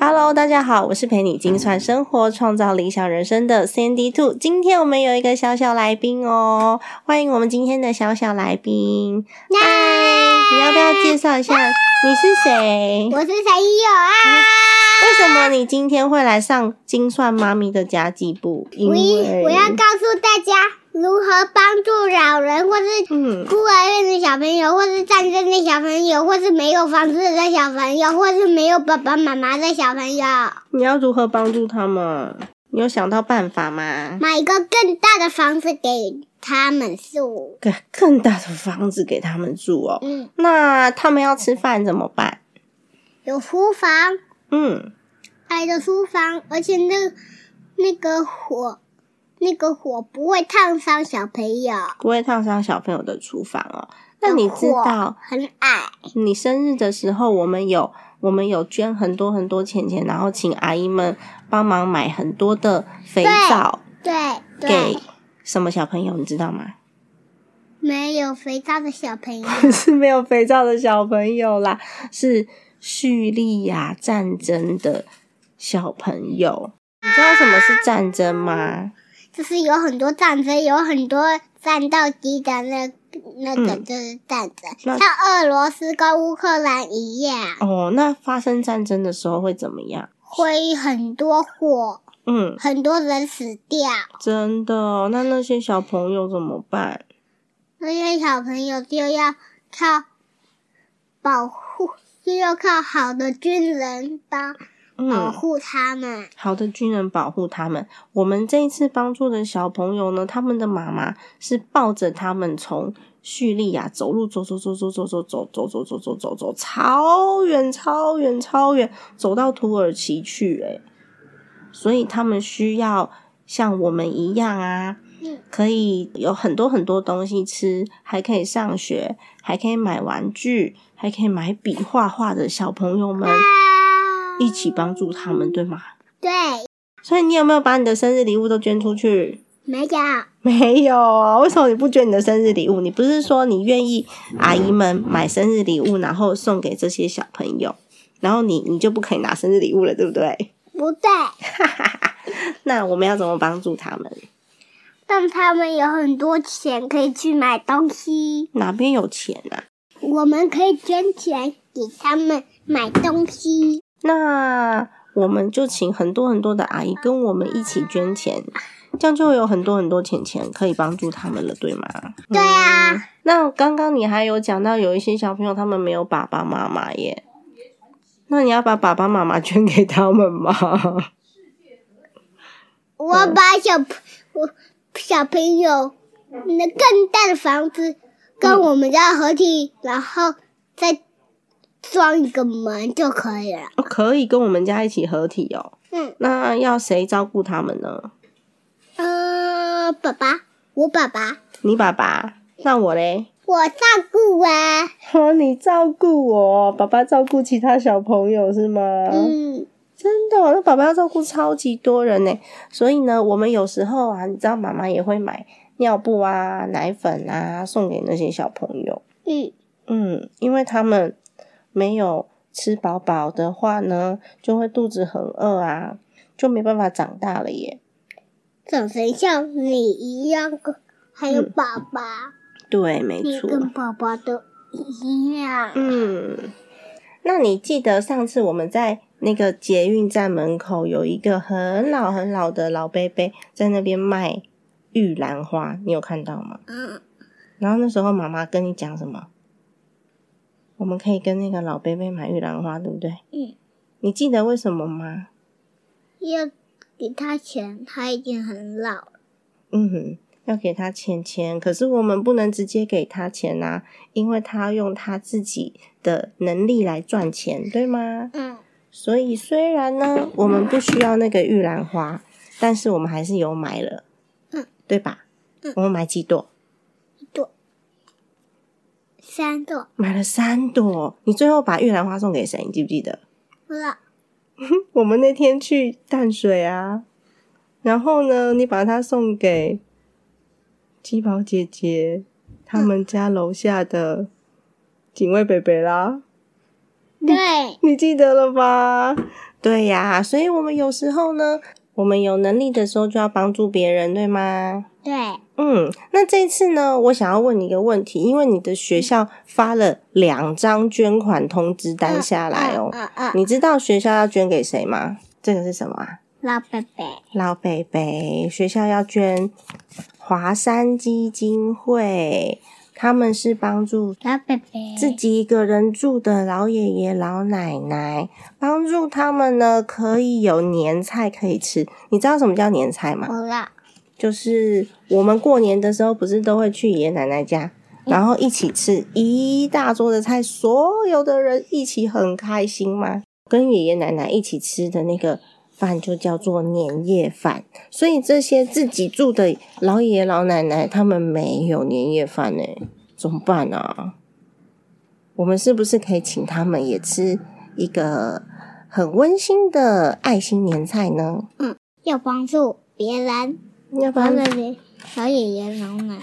Hello，大家好，我是陪你精算生活、创造理想人生的 Sandy Two。今天我们有一个小小来宾哦，欢迎我们今天的小小来宾。嗨，你要不要介绍一下你是谁？我是陈友啊。为什么你今天会来上精算妈咪的家计部？因我为我要告诉大家如何帮助老人，或是嗯孤儿院的小朋友，或是战争的小朋友，或是没有房子的小朋友，或是没有爸爸妈妈的小朋友，你要如何帮助他们？你有想到办法吗？买一个更大的房子给他们住。给更大的房子给他们住哦。嗯，那他们要吃饭怎么办？有厨房，嗯，爱的厨房，而且那那个火，那个火不会烫伤小朋友。不会烫伤小朋友的厨房哦。那你知道很矮，你生日的时候，我们有我们有捐很多很多钱钱，然后请阿姨们帮忙买很多的肥皂对给对，什么小朋友，你知道吗？没有肥皂的小朋友，是没有肥皂的小朋友啦，是叙利亚战争的小朋友。你知道什么是战争吗？就是有很多战争，有很多战斗机的那那个嗯就是战争，那像俄罗斯跟乌克兰一样，哦，那发生战争的时候会怎么样？会很多火，嗯，很多人死掉。真的哦、那那些小朋友怎么办？那些小朋友就要靠保护，就要靠好的军人帮保嗯，护他们。好的军人保护他们。我们这一次帮助的小朋友呢，他们的妈妈是抱着他们从叙利亚走路走走走走走走走走走走走走走超远超远超远，走到土耳其去诶，所以他们需要像我们一样啊嗯，可以有很多很多东西吃，还可以上学，还可以买玩具，还可以买笔画画的小朋友们啊一起帮助他们，对吗？对，所以你有没有把你的生日礼物都捐出去？没有，没有啊，为什么你不捐你的生日礼物？你不是说你愿意阿姨们买生日礼物，然后送给这些小朋友，然后你你就不可以拿生日礼物了，对不对？不对，那我们要怎么帮助他们？让他们有很多钱可以去买东西。哪边有钱啊？我们可以捐钱给他们买东西。那我们就请很多很多的阿姨跟我们一起捐钱，这样就会有很多很多钱钱可以帮助他们了，对吗？对啊，嗯那刚刚你还有讲到有一些小朋友他们没有爸爸妈妈耶，那你要把爸爸妈妈 捐给他们吗？我把小我小朋友那更大的房子跟我们家合体，然后再装一个门就可以了。哦可以跟我们家一起合体哦。嗯，那要谁照顾他们呢？呃，爸爸，我爸爸，你爸爸？那我嘞？我照顾啊。哦，你照顾我，爸爸照顾其他小朋友是吗？嗯，真的哦、那爸爸要照顾超级多人呢，所以呢，我们有时候啊，你知道妈妈也会买尿布啊、奶粉啊送给那些小朋友。嗯，嗯，因为他们没有吃饱饱的话呢，就会肚子很饿啊，就没办法长大了耶。长成像你一样，还有嗯爸爸，对，没错。跟爸爸都一样。嗯，那你记得上次我们在那个捷运站门口有一个很老很老的老伯伯在那边卖玉兰花，你有看到吗？嗯，然后那时候妈妈跟你讲什么？我们可以跟那个老伯伯买玉兰花，对不对？嗯。你记得为什么吗？要给他钱，他已经很老了。嗯哼，要给他钱钱，可是我们不能直接给他钱呐、因为他要用他自己的能力来赚钱，对吗？嗯，所以虽然呢，我们不需要那个玉兰花，但是我们还是有买了，嗯，对吧？嗯我们买几朵？三朵，买了三朵。你最后把玉兰花送给谁？你记不记得？不知道，我们那天去淡水啊，然后呢，你把它送给鸡宝姐姐他们家楼下的警卫北北啦。对，你记得了吧？对呀，所以我们有时候呢，我们有能力的时候就要帮助别人，对吗？对，嗯，那这次呢，我想要问你一个问题，因为你的学校发了两张捐款通知单下来哦，嗯嗯，你知道学校要捐给谁吗？这个是什么啊？老贝贝，老伯伯学校要捐华山基金会，他们是帮助老贝贝，自己一个人住的老爷爷老奶奶，帮助他们呢可以有年菜可以吃。你知道什么叫年菜吗？就是我们过年的时候不是都会去爷爷奶奶家，然后一起吃一大桌的菜，所有的人一起很开心吗？跟爷爷奶奶一起吃的那个饭就叫做年夜饭。所以这些自己住的老爷爷老奶奶，他们没有年夜饭呢，怎么办啊？我们是不是可以请他们也吃一个很温馨的爱心年菜呢？嗯要帮助别人，要不然帮助别老爷爷老奶，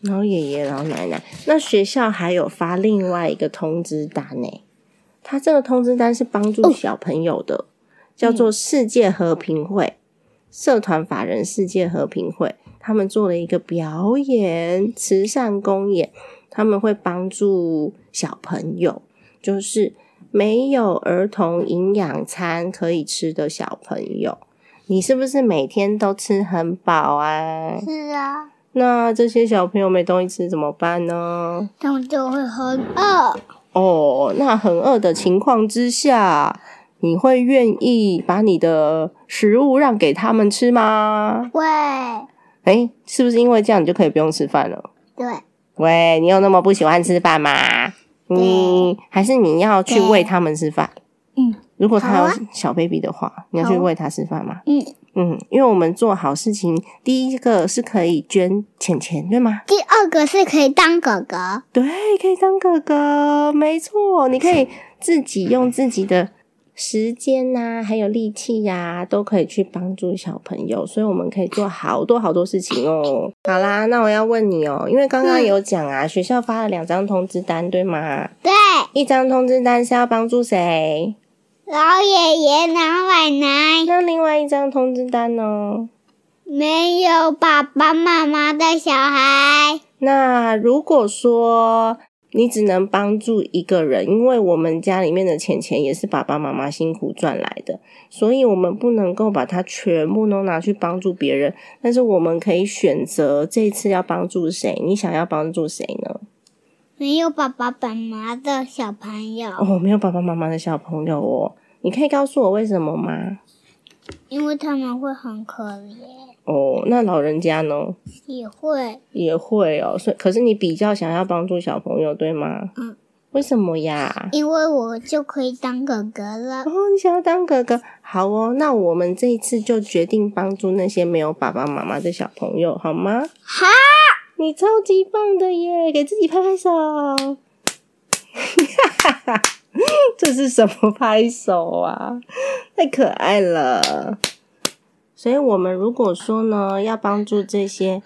老爷爷、老奶奶，那学校还有发另外一个通知单呢。他这个通知单是帮助小朋友的，叫做世界和平会社团法人世界和平会，他们做了一个表演慈善公演，他们会帮助小朋友，就是没有儿童营养餐可以吃的小朋友。你是不是每天都吃很饱啊？是啊，那这些小朋友没东西吃怎么办呢？他们就会很饿，哦，那很饿的情况之下，你会愿意把你的食物让给他们吃吗？喂，诶，是不是因为这样你就可以不用吃饭了？对，喂，你有那么不喜欢吃饭吗？你还是你要去喂他们吃饭？嗯如果他有小 baby 的话，你要去喂他吃饭吗？嗯，嗯，因为我们做好事情，第一个是可以捐钱钱，对吗？第二个是可以当哥哥，对，可以当哥哥，没错，你可以自己用自己的时间呐、还有力气呀、都可以去帮助小朋友，所以我们可以做好多好多事情哦。好啦，那我要问你哦，因为刚刚有讲啊，学校发了两张通知单，对吗？对，一张通知单是要帮助谁？老爷爷老奶奶那另外一张通知单呢？没有爸爸妈妈的小孩，那如果说你只能帮助一个人，因为我们家里面的钱钱也是爸爸妈妈辛苦赚来的，所以我们不能够把它全部都拿去帮助别人。但是我们可以选择这一次要帮助谁，你想要帮助谁呢？没有爸爸妈妈的小朋友，哦，没有爸爸妈妈的小朋友哦，你可以告诉我为什么吗？因为他们会很可怜，哦，那老人家呢也会，也会哦，所以可是你比较想要帮助小朋友，对吗？嗯。为什么呀？因为我就可以当哥哥了。哦，你想要当哥哥，好哦，那我们这一次就决定帮助那些没有爸爸妈妈的小朋友，好吗？好，你超级棒的耶，给自己拍拍手。这是什么拍手啊？太可爱了。所以，我们如果说呢，要帮助这些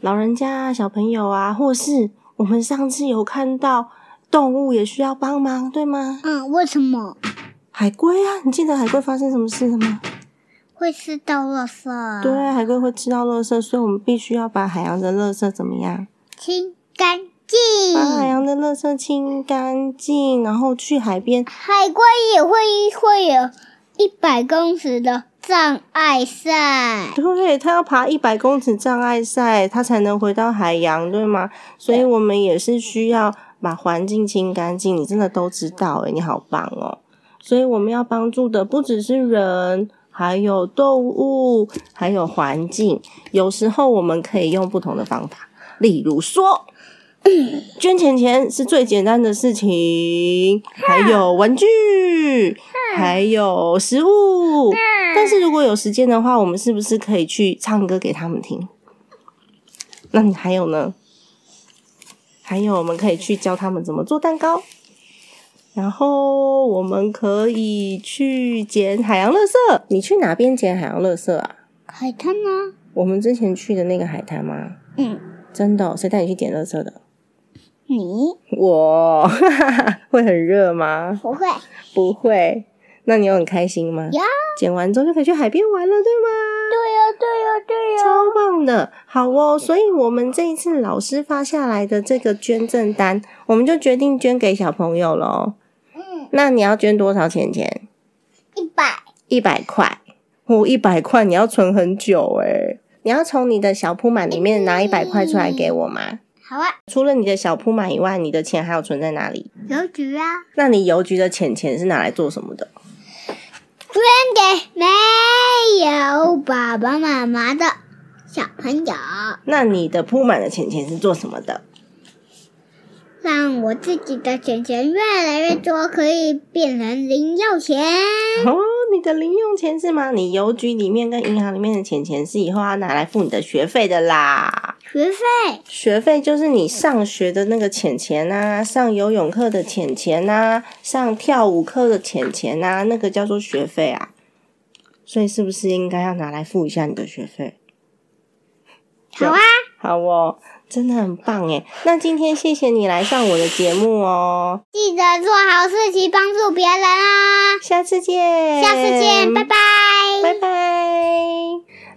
老人家、小朋友啊，或是我们上次有看到动物也需要帮忙，对吗？嗯，为什么海龟啊，你记得海龟发生什么事了吗？会吃到垃圾？对，，海龟会吃到垃圾，所以我们必须要把海洋的垃圾怎么样？清干净把海。洋的垃圾清干净，然后去海边。海龟也会会有一百公尺的障碍赛。对，它要爬一百公尺障碍赛，它才能回到海洋，对吗？所以我们也是需要把环境清干净。你真的都知道诶，你好棒哦！所以我们要帮助的不只是人，还有动物，还有环境。有时候我们可以用不同的方法，例如说，捐钱钱是最简单的事情，还有玩具，还有食物。但是如果有时间的话，我们是不是可以去唱歌给他们听？那你还有呢？还有，我们可以去教他们怎么做蛋糕。然后我们可以去捡海洋垃圾。你去哪边捡海洋垃圾啊？海滩呢？我们之前去的那个海滩吗？嗯，真的哦、谁带你去捡垃圾的？你我 会很热吗？不会不会。那你有很开心吗？呀？捡完之后就可以去海边玩了，对吗？对呀，对呀，对呀。超棒的，好哦！所以我们这一次老师发下来的这个捐赠单，我们就决定捐给小朋友喽。嗯，那你要捐多少钱钱？一百。一百块。哦，一百块你要存很久诶你要从你的小铺满里面拿一百块出来给我吗？好啊，除了你的小铺满以外，你的钱还有存在哪里？邮局啊，那你邮局的钱钱是拿来做什么的？捐给没有爸爸妈妈的小朋友，那你的铺满的钱钱是做什么的？让我自己的钱钱越来越多，可以变成零用钱。哦，你的零用钱是吗？你邮局里面跟银行里面的钱钱是以后要拿来付你的学费的啦。学费学费就是你上学的那个钱钱啊，上游泳课的钱钱啊，上跳舞课的钱钱啊，那个叫做学费啊。所以是不是应该要拿来付一下你的学费？好哦，真的很棒哎那今天谢谢你来上我的节目哦，记得做好事情，帮助别人啊！下次见，下次见，拜拜，拜拜。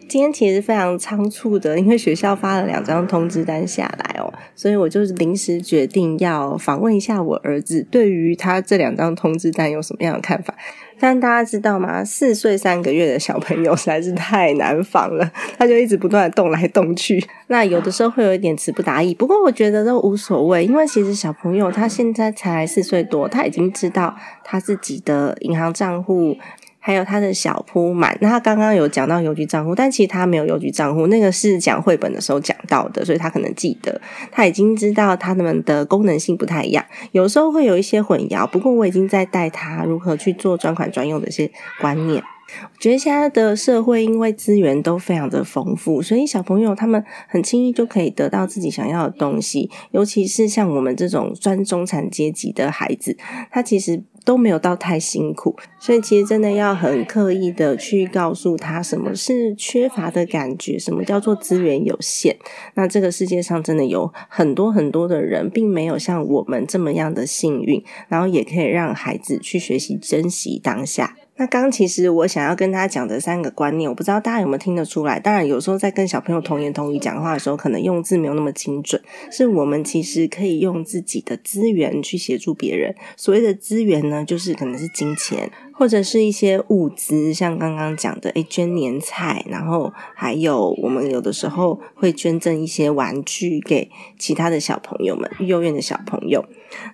今天其实非常仓促的，因为学校发了两张通知单下来哦，所以我就是临时决定要访问一下我儿子，对于他这两张通知单有什么样的看法。但大家知道吗？四岁三个月的小朋友实在是太难防了，他就一直不断的动来动去。那有的时候会有一点词不达意，不过我觉得都无所谓，因为其实小朋友他现在才四岁多，他已经知道他自己的银行账户。还有他的小铺满，那他刚刚有讲到邮局账户，但其实他没有邮局账户，那个是讲绘本的时候讲到的，所以他可能记得，他已经知道他们的功能性不太一样，有时候会有一些混淆。不过我已经在带他如何去做专款专用的一些观念。我觉得现在的社会因为资源都非常的丰富，所以小朋友他们很轻易就可以得到自己想要的东西，尤其是像我们这种专中产阶级的孩子，他其实。都没有到太辛苦，所以其实真的要很刻意的去告诉他什么是缺乏的感觉，什么叫做资源有限。那这个世界上真的有很多很多的人，并没有像我们这么样的幸运，然后也可以让孩子去学习珍惜当下。那刚其实我想要跟大家讲的三个观念，我不知道大家有没有听得出来。当然，有时候在跟小朋友童言童语讲话的时候，可能用字没有那么精准。是我们其实可以用自己的资源去协助别人。所谓的资源呢，就是可能是金钱，或者是一些物资，像刚刚讲的，诶捐年菜，然后还有我们有的时候会捐赠一些玩具给其他的小朋友们，幼儿园的小朋友。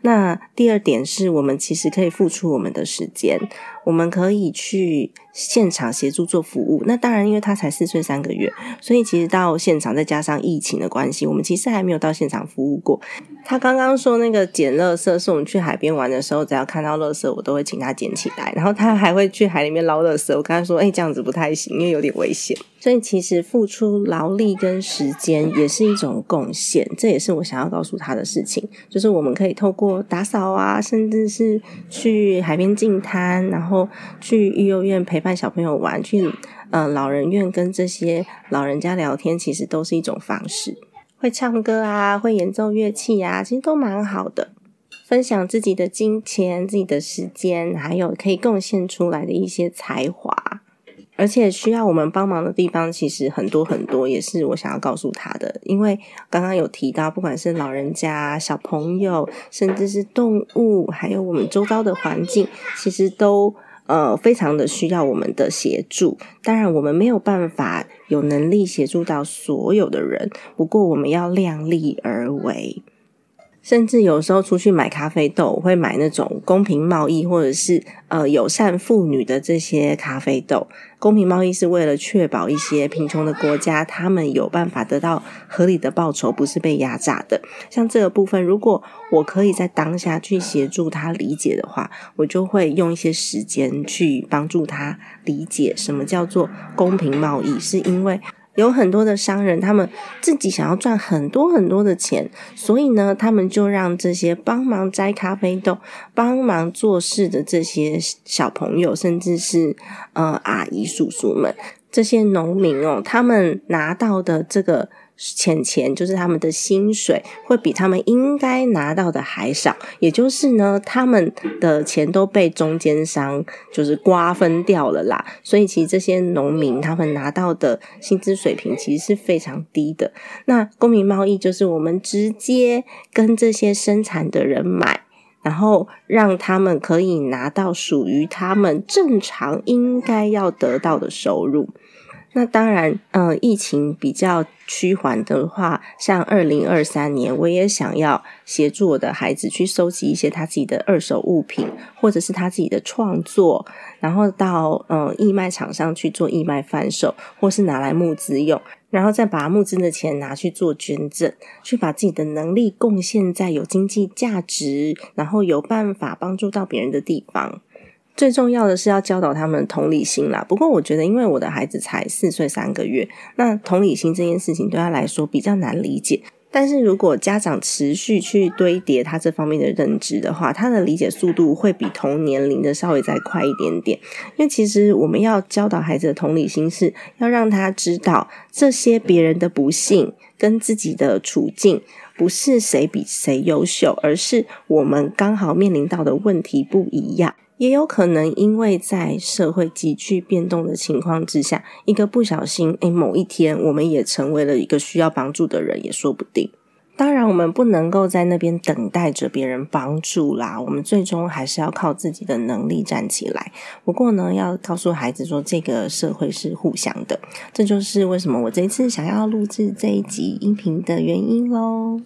那第二点是我们其实可以付出我们的时间，我们可以去现场协助做服务。那当然，因为他才四岁三个月，所以其实到现场再加上疫情的关系，我们其实还没有到现场服务过。他刚刚说那个捡垃圾，是我们去海边玩的时候，只要看到垃圾，我都会请他捡起来。然后他还会去海里面捞垃圾，我跟他说：“哎、这样子不太行，因为有点危险。”所以其实付出劳力跟时间也是一种贡献，这也是我想要告诉他的事情，就是我们可以透过打扫啊，甚至是去海边净滩，然后去育幼院陪伴小朋友玩，去呃老人院跟这些老人家聊天，其实都是一种方式。会唱歌啊，会演奏乐器啊，其实都蛮好的。分享自己的金钱、自己的时间，还有可以贡献出来的一些才华。而且需要我们帮忙的地方其实很多很多，也是我想要告诉他的。因为刚刚有提到，不管是老人家、小朋友，甚至是动物，还有我们周遭的环境，其实都呃非常的需要我们的协助。当然，我们没有办法有能力协助到所有的人，不过我们要量力而为。甚至有时候出去买咖啡豆，我会买那种公平贸易或者是呃友善妇女的这些咖啡豆。公平贸易是为了确保一些贫穷的国家，他们有办法得到合理的报酬，不是被压榨的。像这个部分，如果我可以在当下去协助他理解的话，我就会用一些时间去帮助他理解什么叫做公平贸易，是因为。有很多的商人，他们自己想要赚很多很多的钱，所以呢，他们就让这些帮忙摘咖啡豆、帮忙做事的这些小朋友，甚至是呃阿姨叔叔们，这些农民哦，他们拿到的这个。钱钱就是他们的薪水会比他们应该拿到的还少，也就是呢，他们的钱都被中间商就是瓜分掉了啦。所以其实这些农民他们拿到的薪资水平其实是非常低的。那公平贸易就是我们直接跟这些生产的人买，然后让他们可以拿到属于他们正常应该要得到的收入。那当然，嗯，疫情比较趋缓的话，像二零二三年，我也想要协助我的孩子去收集一些他自己的二手物品，或者是他自己的创作，然后到嗯义卖场上去做义卖贩售，或是拿来募资用，然后再把募资的钱拿去做捐赠，去把自己的能力贡献在有经济价值，然后有办法帮助到别人的地方。最重要的是要教导他们同理心啦。不过我觉得，因为我的孩子才四岁三个月，那同理心这件事情对他来说比较难理解。但是如果家长持续去堆叠他这方面的认知的话，他的理解速度会比同年龄的稍微再快一点点。因为其实我们要教导孩子的同理心，是要让他知道这些别人的不幸跟自己的处境不是谁比谁优秀，而是我们刚好面临到的问题不一样。也有可能，因为在社会急剧变动的情况之下，一个不小心，诶，某一天我们也成为了一个需要帮助的人，也说不定。当然，我们不能够在那边等待着别人帮助啦，我们最终还是要靠自己的能力站起来。不过呢，要告诉孩子说，这个社会是互相的，这就是为什么我这次想要录制这一集音频的原因喽。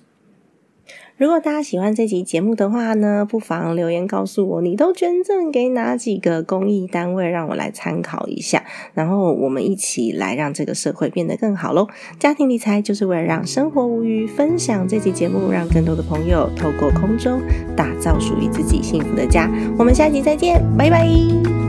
如果大家喜欢这集节目的话呢，不妨留言告诉我，你都捐赠给哪几个公益单位，让我来参考一下。然后我们一起来让这个社会变得更好喽。家庭理财就是为了让生活无虞，分享这集节目，让更多的朋友透过空中打造属于自己幸福的家。我们下集再见，拜拜。